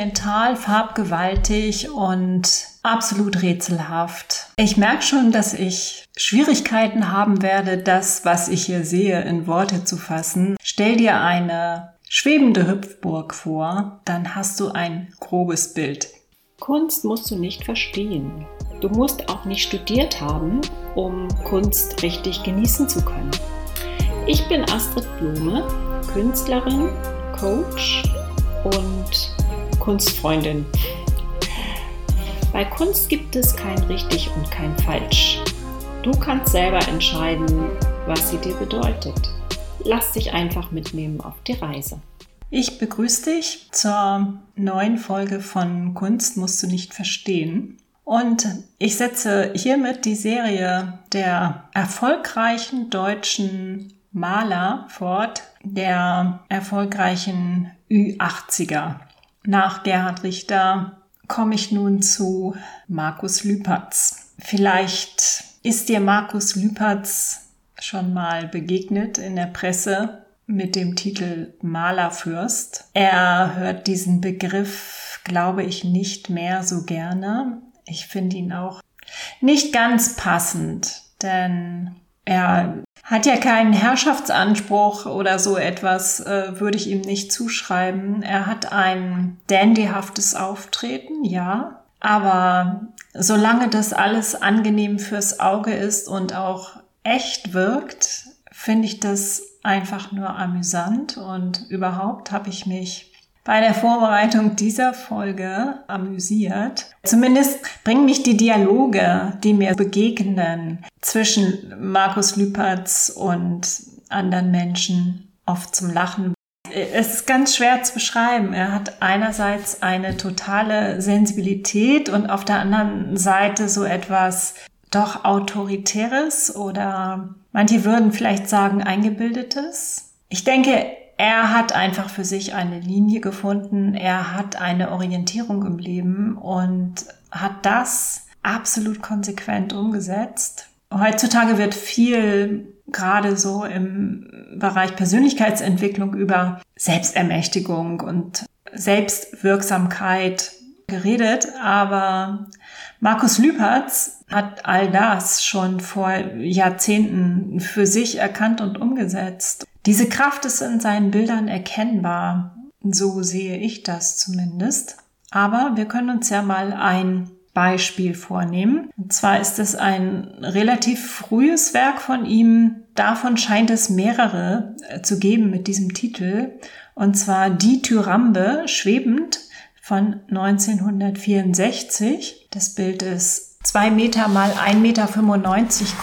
monumental, farbgewaltig und absolut rätselhaft. Ich merke schon, dass ich Schwierigkeiten haben werde, das, was ich hier sehe, in Worte zu fassen. Stell dir eine schwebende Hüpfburg vor, dann hast du ein grobes Bild. Kunst musst du nicht verstehen. Du musst auch nicht studiert haben, um Kunst richtig genießen zu können. Ich bin Astrid Blume, Künstlerin, Coach und Kunstfreundin. Bei Kunst gibt es kein richtig und kein falsch. Du kannst selber entscheiden, was sie dir bedeutet. Lass dich einfach mitnehmen auf die Reise. Ich begrüße dich zur neuen Folge von Kunst musst du nicht verstehen. Und ich setze hiermit die Serie der erfolgreichen deutschen Maler fort, der erfolgreichen Ü80er. Nach Gerhard Richter komme ich nun zu Markus Lüpertz. Vielleicht ist dir Markus Lüpertz schon mal begegnet in der Presse mit dem Titel Malerfürst. Er hört diesen Begriff, glaube ich, nicht mehr so gerne. Ich finde ihn auch nicht ganz passend, denn er hat ja keinen Herrschaftsanspruch oder so etwas, äh, würde ich ihm nicht zuschreiben. Er hat ein dandyhaftes Auftreten, ja. Aber solange das alles angenehm fürs Auge ist und auch echt wirkt, finde ich das einfach nur amüsant und überhaupt habe ich mich bei der Vorbereitung dieser Folge amüsiert. Zumindest bringen mich die Dialoge, die mir begegnen zwischen Markus Lüpertz und anderen Menschen oft zum Lachen. Es ist ganz schwer zu beschreiben. Er hat einerseits eine totale Sensibilität und auf der anderen Seite so etwas doch autoritäres oder manche würden vielleicht sagen eingebildetes. Ich denke, er hat einfach für sich eine Linie gefunden, er hat eine Orientierung im Leben und hat das absolut konsequent umgesetzt. Heutzutage wird viel gerade so im Bereich Persönlichkeitsentwicklung über Selbstermächtigung und Selbstwirksamkeit geredet, aber Markus Lüpertz hat all das schon vor Jahrzehnten für sich erkannt und umgesetzt. Diese Kraft ist in seinen Bildern erkennbar. So sehe ich das zumindest. Aber wir können uns ja mal ein Beispiel vornehmen. Und zwar ist es ein relativ frühes Werk von ihm. Davon scheint es mehrere zu geben mit diesem Titel. Und zwar Die Tyrambe, schwebend von 1964. Das Bild ist zwei Meter mal 1,95 Meter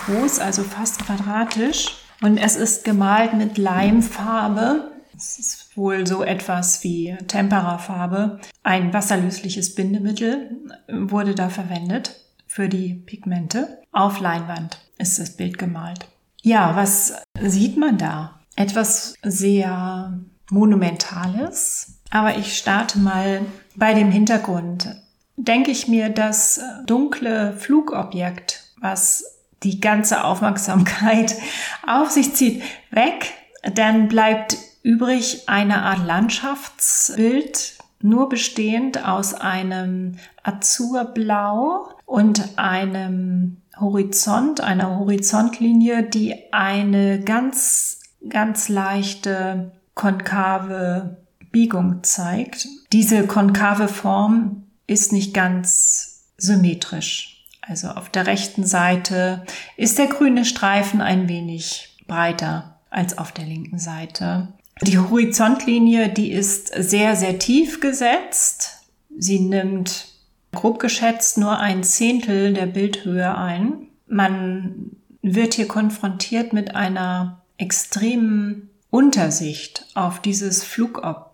groß, also fast quadratisch. Und es ist gemalt mit Leimfarbe. Es ist wohl so etwas wie Temperafarbe. Ein wasserlösliches Bindemittel wurde da verwendet für die Pigmente. Auf Leinwand ist das Bild gemalt. Ja, was sieht man da? Etwas sehr Monumentales. Aber ich starte mal bei dem Hintergrund. Denke ich mir, das dunkle Flugobjekt, was die ganze Aufmerksamkeit auf sich zieht, weg, dann bleibt übrig eine Art Landschaftsbild, nur bestehend aus einem Azurblau und einem Horizont, einer Horizontlinie, die eine ganz, ganz leichte konkave Biegung zeigt. Diese konkave Form ist nicht ganz symmetrisch. Also auf der rechten Seite ist der grüne Streifen ein wenig breiter als auf der linken Seite. Die Horizontlinie, die ist sehr, sehr tief gesetzt. Sie nimmt grob geschätzt nur ein Zehntel der Bildhöhe ein. Man wird hier konfrontiert mit einer extremen Untersicht auf dieses Flugobjekt,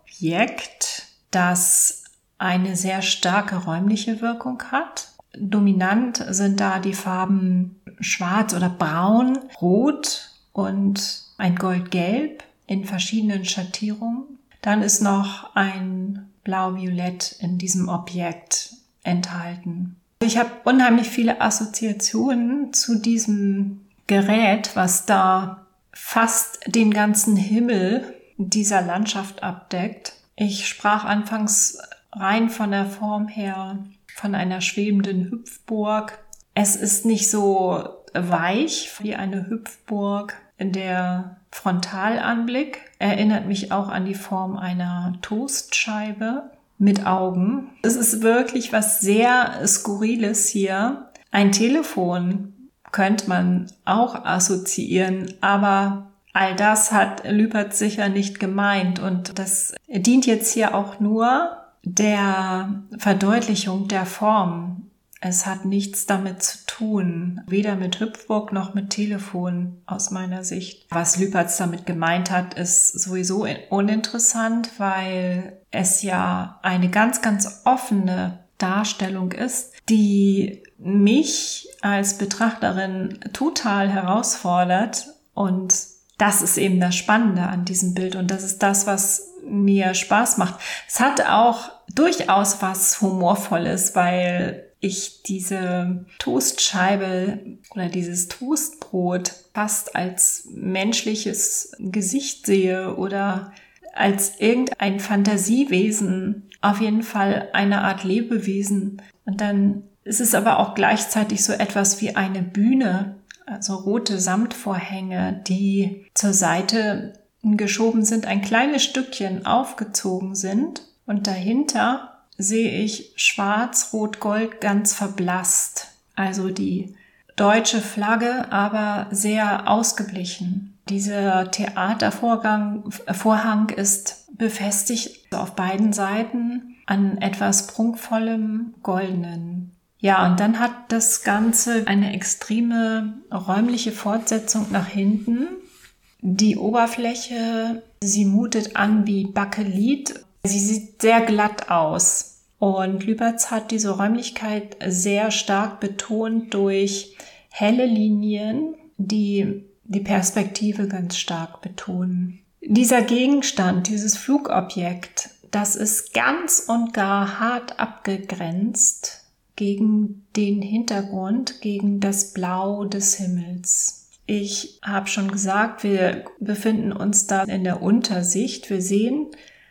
das eine sehr starke räumliche Wirkung hat Dominant sind da die Farben schwarz oder braun, rot und ein goldgelb in verschiedenen Schattierungen. Dann ist noch ein blau-violett in diesem Objekt enthalten. Ich habe unheimlich viele Assoziationen zu diesem Gerät, was da fast den ganzen Himmel dieser Landschaft abdeckt. Ich sprach anfangs rein von der Form her von einer schwebenden Hüpfburg. Es ist nicht so weich wie eine Hüpfburg. Der Frontalanblick erinnert mich auch an die Form einer Toastscheibe mit Augen. Es ist wirklich was sehr Skurriles hier. Ein Telefon könnte man auch assoziieren, aber all das hat Lüpert sicher nicht gemeint und das dient jetzt hier auch nur der Verdeutlichung der Form. Es hat nichts damit zu tun, weder mit Hüpfburg noch mit Telefon aus meiner Sicht. Was Lüpertz damit gemeint hat, ist sowieso uninteressant, weil es ja eine ganz, ganz offene Darstellung ist, die mich als Betrachterin total herausfordert und das ist eben das Spannende an diesem Bild und das ist das, was mir Spaß macht. Es hat auch durchaus was Humorvolles, weil ich diese Toastscheibe oder dieses Toastbrot fast als menschliches Gesicht sehe oder als irgendein Fantasiewesen, auf jeden Fall eine Art Lebewesen. Und dann ist es aber auch gleichzeitig so etwas wie eine Bühne, also rote Samtvorhänge, die zur Seite geschoben sind, ein kleines Stückchen aufgezogen sind und dahinter sehe ich schwarz, rot, gold ganz verblasst. Also die deutsche Flagge, aber sehr ausgeblichen. Dieser Theatervorgang, Vorhang ist befestigt auf beiden Seiten an etwas prunkvollem Goldenen. Ja, und dann hat das Ganze eine extreme räumliche Fortsetzung nach hinten. Die Oberfläche, sie mutet an wie Bakelit. Sie sieht sehr glatt aus. Und Lübertz hat diese Räumlichkeit sehr stark betont durch helle Linien, die die Perspektive ganz stark betonen. Dieser Gegenstand, dieses Flugobjekt, das ist ganz und gar hart abgegrenzt gegen den Hintergrund, gegen das Blau des Himmels. Ich habe schon gesagt, wir befinden uns da in der Untersicht. Wir sehen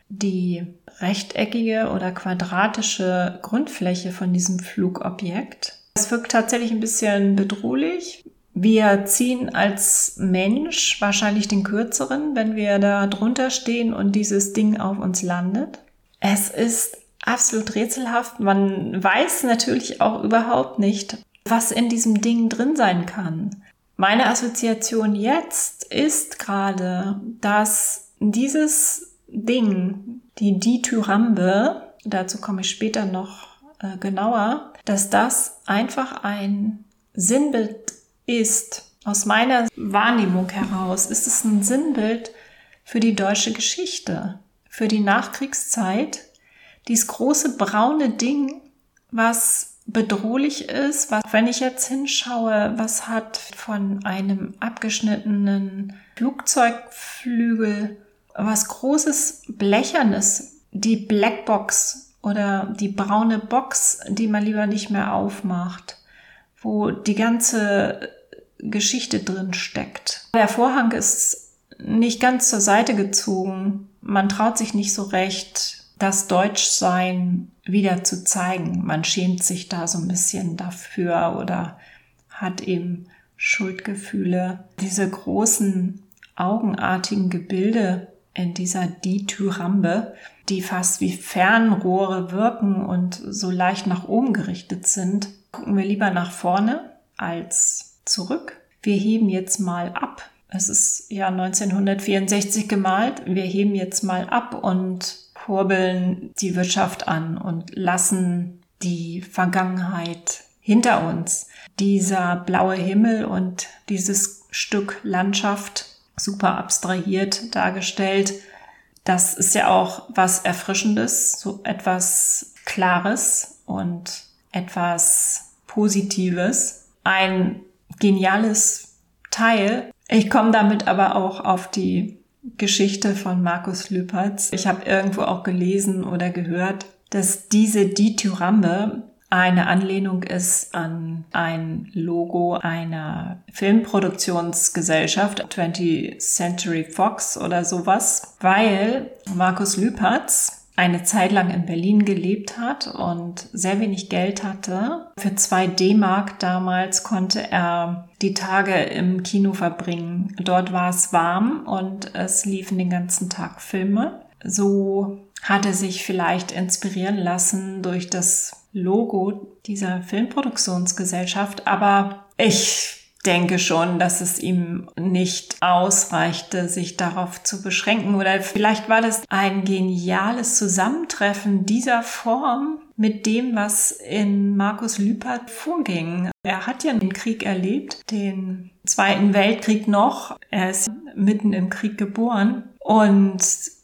die rechteckige oder quadratische Grundfläche von diesem Flugobjekt. Es wirkt tatsächlich ein bisschen bedrohlich. Wir ziehen als Mensch wahrscheinlich den kürzeren, wenn wir da drunter stehen und dieses Ding auf uns landet. Es ist absolut rätselhaft. Man weiß natürlich auch überhaupt nicht, was in diesem Ding drin sein kann. Meine Assoziation jetzt ist gerade, dass dieses Ding, die Dithyrambe, dazu komme ich später noch äh, genauer, dass das einfach ein Sinnbild ist. Aus meiner Wahrnehmung heraus ist es ein Sinnbild für die deutsche Geschichte, für die Nachkriegszeit dieses große braune Ding, was bedrohlich ist, was, wenn ich jetzt hinschaue, was hat von einem abgeschnittenen Flugzeugflügel was großes Blechernes, die Blackbox oder die braune Box, die man lieber nicht mehr aufmacht, wo die ganze Geschichte drin steckt. Der Vorhang ist nicht ganz zur Seite gezogen. Man traut sich nicht so recht, das Deutschsein wieder zu zeigen. Man schämt sich da so ein bisschen dafür oder hat eben Schuldgefühle. Diese großen augenartigen Gebilde in dieser Dithyrambe, die fast wie Fernrohre wirken und so leicht nach oben gerichtet sind, gucken wir lieber nach vorne als zurück. Wir heben jetzt mal ab. Es ist ja 1964 gemalt. Wir heben jetzt mal ab und kurbeln die Wirtschaft an und lassen die Vergangenheit hinter uns. Dieser blaue Himmel und dieses Stück Landschaft, super abstrahiert dargestellt, das ist ja auch was Erfrischendes, so etwas Klares und etwas Positives. Ein geniales Teil. Ich komme damit aber auch auf die Geschichte von Markus Lüpertz. Ich habe irgendwo auch gelesen oder gehört, dass diese Dithyrambe eine Anlehnung ist an ein Logo einer Filmproduktionsgesellschaft, 20th Century Fox oder sowas, weil Markus Lüpertz eine Zeit lang in Berlin gelebt hat und sehr wenig Geld hatte. Für zwei D-Mark damals konnte er die Tage im Kino verbringen. Dort war es warm und es liefen den ganzen Tag Filme. So hat er sich vielleicht inspirieren lassen durch das Logo dieser Filmproduktionsgesellschaft, aber ich denke schon, dass es ihm nicht ausreichte, sich darauf zu beschränken. Oder vielleicht war das ein geniales Zusammentreffen dieser Form mit dem, was in Markus Lüpert vorging. Er hat ja den Krieg erlebt, den Zweiten Weltkrieg noch. Er ist mitten im Krieg geboren und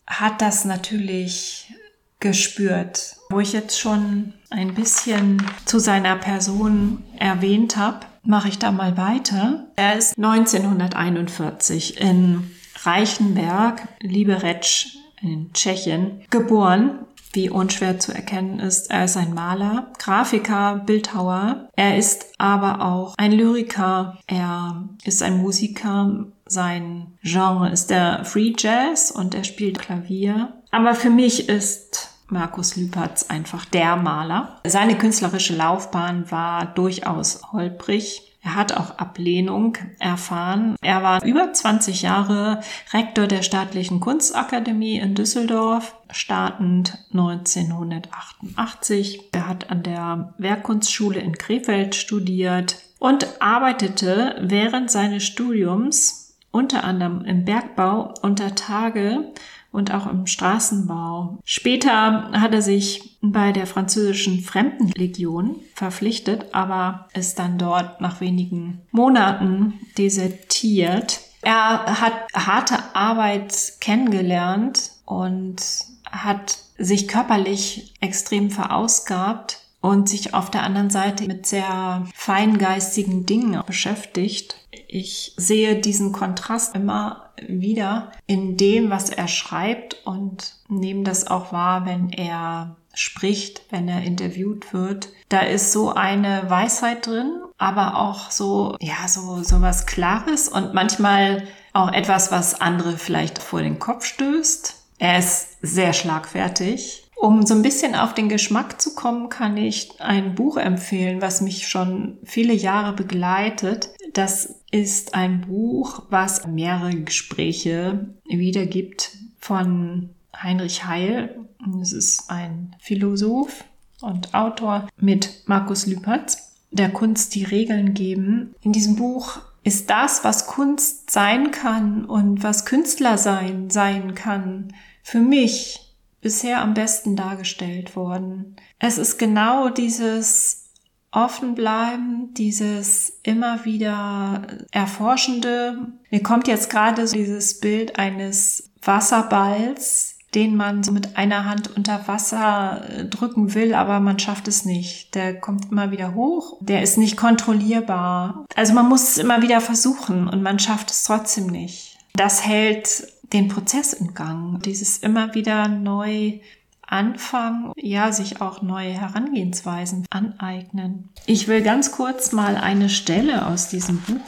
hat das natürlich gespürt. Wo ich jetzt schon ein bisschen zu seiner Person erwähnt habe, mache ich da mal weiter. Er ist 1941 in Reichenberg, Liberec in Tschechien, geboren. Wie unschwer zu erkennen ist, er ist ein Maler, Grafiker, Bildhauer. Er ist aber auch ein Lyriker. Er ist ein Musiker. Sein Genre ist der Free Jazz und er spielt Klavier. Aber für mich ist Markus Lüpertz einfach der Maler. Seine künstlerische Laufbahn war durchaus holprig. Er hat auch Ablehnung erfahren. Er war über 20 Jahre Rektor der Staatlichen Kunstakademie in Düsseldorf, startend 1988. Er hat an der Werkkunstschule in Krefeld studiert und arbeitete während seines Studiums unter anderem im Bergbau unter Tage und auch im Straßenbau. Später hat er sich bei der französischen Fremdenlegion verpflichtet, aber ist dann dort nach wenigen Monaten desertiert. Er hat harte Arbeit kennengelernt und hat sich körperlich extrem verausgabt und sich auf der anderen Seite mit sehr feingeistigen Dingen beschäftigt. Ich sehe diesen Kontrast immer wieder in dem, was er schreibt und nehme das auch wahr, wenn er spricht, wenn er interviewt wird. Da ist so eine Weisheit drin, aber auch so, ja, so, so was Klares und manchmal auch etwas, was andere vielleicht vor den Kopf stößt. Er ist sehr schlagfertig um so ein bisschen auf den Geschmack zu kommen, kann ich ein Buch empfehlen, was mich schon viele Jahre begleitet. Das ist ein Buch, was mehrere Gespräche wiedergibt von Heinrich Heil. Es ist ein Philosoph und Autor mit Markus Lüpertz, der Kunst die Regeln geben. In diesem Buch ist das, was Kunst sein kann und was Künstler sein sein kann, für mich bisher am besten dargestellt worden. Es ist genau dieses Offenbleiben, dieses immer wieder Erforschende. Mir kommt jetzt gerade dieses Bild eines Wasserballs, den man so mit einer Hand unter Wasser äh, drücken will, aber man schafft es nicht. Der kommt immer wieder hoch. Der ist nicht kontrollierbar. Also man muss es immer wieder versuchen und man schafft es trotzdem nicht. Das hält den Prozess im Gang, dieses immer wieder neu anfangen, ja, sich auch neue Herangehensweisen aneignen. Ich will ganz kurz mal eine Stelle aus diesem Buch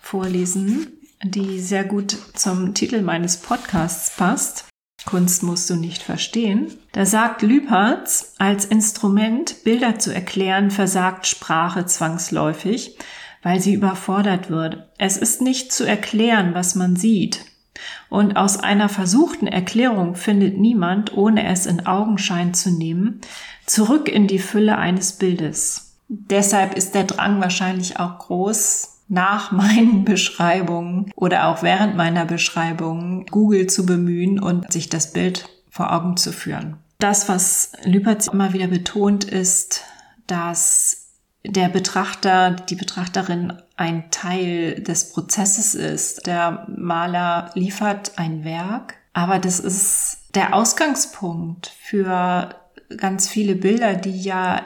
vorlesen, die sehr gut zum Titel meines Podcasts passt. Kunst musst du nicht verstehen. Da sagt Lüpertz, als Instrument Bilder zu erklären, versagt Sprache zwangsläufig, weil sie überfordert wird. Es ist nicht zu erklären, was man sieht. Und aus einer versuchten Erklärung findet niemand, ohne es in Augenschein zu nehmen, zurück in die Fülle eines Bildes. Deshalb ist der Drang wahrscheinlich auch groß, nach meinen Beschreibungen oder auch während meiner Beschreibungen Google zu bemühen und sich das Bild vor Augen zu führen. Das, was Lüpertz immer wieder betont, ist, dass der Betrachter, die Betrachterin ein Teil des Prozesses ist. Der Maler liefert ein Werk, aber das ist der Ausgangspunkt für ganz viele Bilder, die ja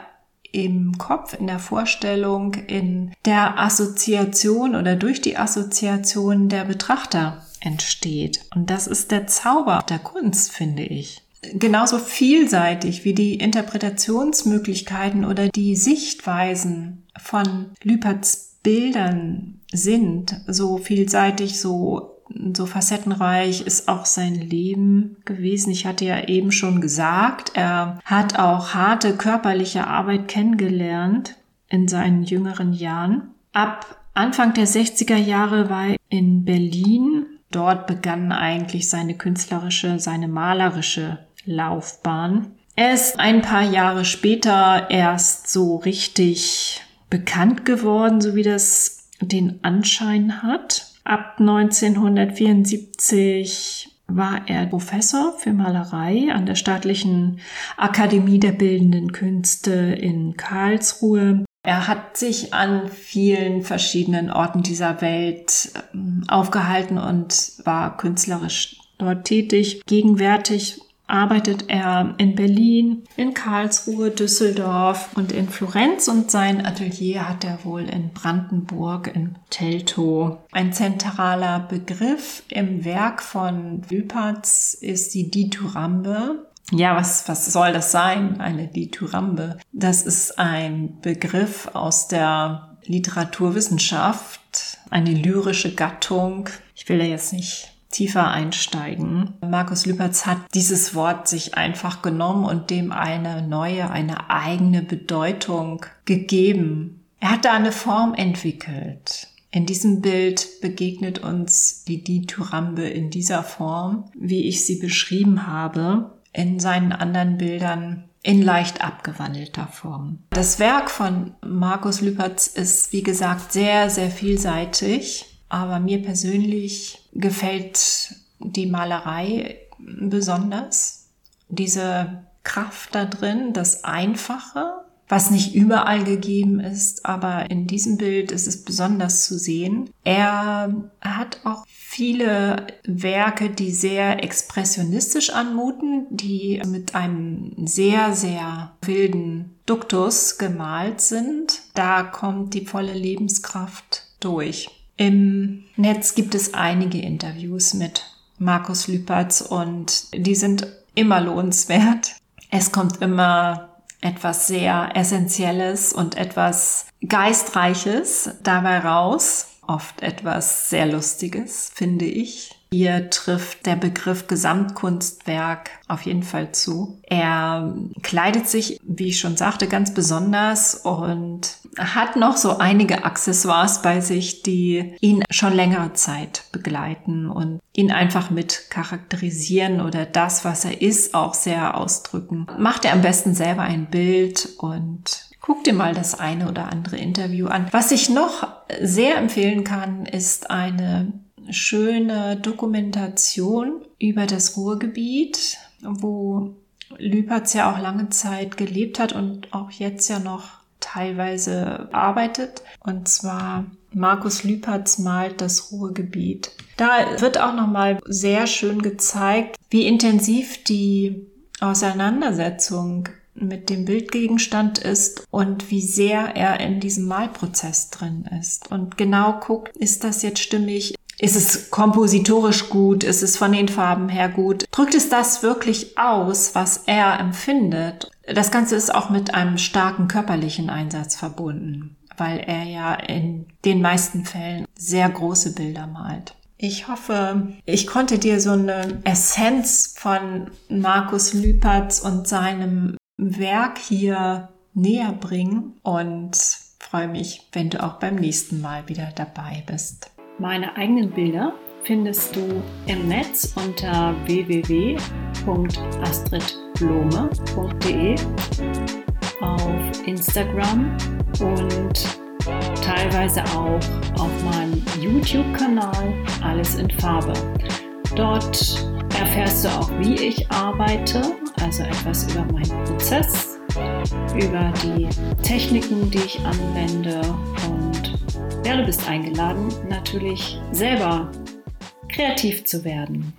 im Kopf, in der Vorstellung, in der Assoziation oder durch die Assoziation der Betrachter entsteht. Und das ist der Zauber der Kunst, finde ich genauso vielseitig wie die Interpretationsmöglichkeiten oder die Sichtweisen von Lüperts Bildern sind, so vielseitig, so so facettenreich ist auch sein Leben gewesen. Ich hatte ja eben schon gesagt, er hat auch harte körperliche Arbeit kennengelernt in seinen jüngeren Jahren. Ab Anfang der 60er Jahre war er in Berlin. Dort begann eigentlich seine künstlerische, seine malerische Laufbahn. Er ist ein paar Jahre später erst so richtig bekannt geworden, so wie das den Anschein hat. Ab 1974 war er Professor für Malerei an der Staatlichen Akademie der Bildenden Künste in Karlsruhe. Er hat sich an vielen verschiedenen Orten dieser Welt ähm, aufgehalten und war künstlerisch dort tätig. Gegenwärtig arbeitet er in Berlin, in Karlsruhe, Düsseldorf und in Florenz und sein Atelier hat er wohl in Brandenburg, in Teltow. Ein zentraler Begriff im Werk von Lüpertz ist die Dithyrambe. Ja, was, was soll das sein, eine Dithyrambe? Das ist ein Begriff aus der Literaturwissenschaft, eine lyrische Gattung. Ich will da jetzt nicht tiefer einsteigen. Markus Lüpertz hat dieses Wort sich einfach genommen und dem eine neue, eine eigene Bedeutung gegeben. Er hat da eine Form entwickelt. In diesem Bild begegnet uns die Dithyrambe in dieser Form, wie ich sie beschrieben habe in seinen anderen Bildern in leicht abgewandelter Form. Das Werk von Markus Lüpertz ist, wie gesagt, sehr, sehr vielseitig, aber mir persönlich gefällt die Malerei besonders. Diese Kraft da drin, das Einfache, was nicht überall gegeben ist, aber in diesem Bild ist es besonders zu sehen. Er hat auch viele Werke, die sehr expressionistisch anmuten, die mit einem sehr, sehr wilden Duktus gemalt sind. Da kommt die volle Lebenskraft durch. Im Netz gibt es einige Interviews mit Markus Lüpertz und die sind immer lohnenswert. Es kommt immer etwas sehr Essentielles und etwas Geistreiches dabei raus. Oft etwas sehr Lustiges, finde ich. Hier trifft der Begriff Gesamtkunstwerk auf jeden Fall zu. Er kleidet sich, wie ich schon sagte, ganz besonders und hat noch so einige Accessoires bei sich, die ihn schon längere Zeit begleiten und ihn einfach mit charakterisieren oder das, was er ist, auch sehr ausdrücken. Macht er am besten selber ein Bild und Guck dir mal das eine oder andere Interview an. Was ich noch sehr empfehlen kann, ist eine schöne Dokumentation über das Ruhrgebiet, wo Lüpertz ja auch lange Zeit gelebt hat und auch jetzt ja noch teilweise arbeitet. Und zwar Markus Lüpertz malt das Ruhrgebiet. Da wird auch nochmal sehr schön gezeigt, wie intensiv die Auseinandersetzung mit dem Bildgegenstand ist und wie sehr er in diesem Malprozess drin ist und genau guckt, ist das jetzt stimmig, ist es kompositorisch gut? Ist es von den Farben her gut? Drückt es das wirklich aus, was er empfindet? Das Ganze ist auch mit einem starken körperlichen Einsatz verbunden, weil er ja in den meisten Fällen sehr große Bilder malt. Ich hoffe, ich konnte dir so eine Essenz von Markus Lüpertz und seinem Werk hier näher bringen und freue mich, wenn du auch beim nächsten Mal wieder dabei bist. Meine eigenen Bilder findest du im Netz unter www.astridblome.de, auf Instagram und teilweise auch auf meinem YouTube-Kanal Alles in Farbe. Dort erfährst du auch, wie ich arbeite, also etwas über meinen Prozess, über die Techniken, die ich anwende und du bist eingeladen, natürlich selber kreativ zu werden.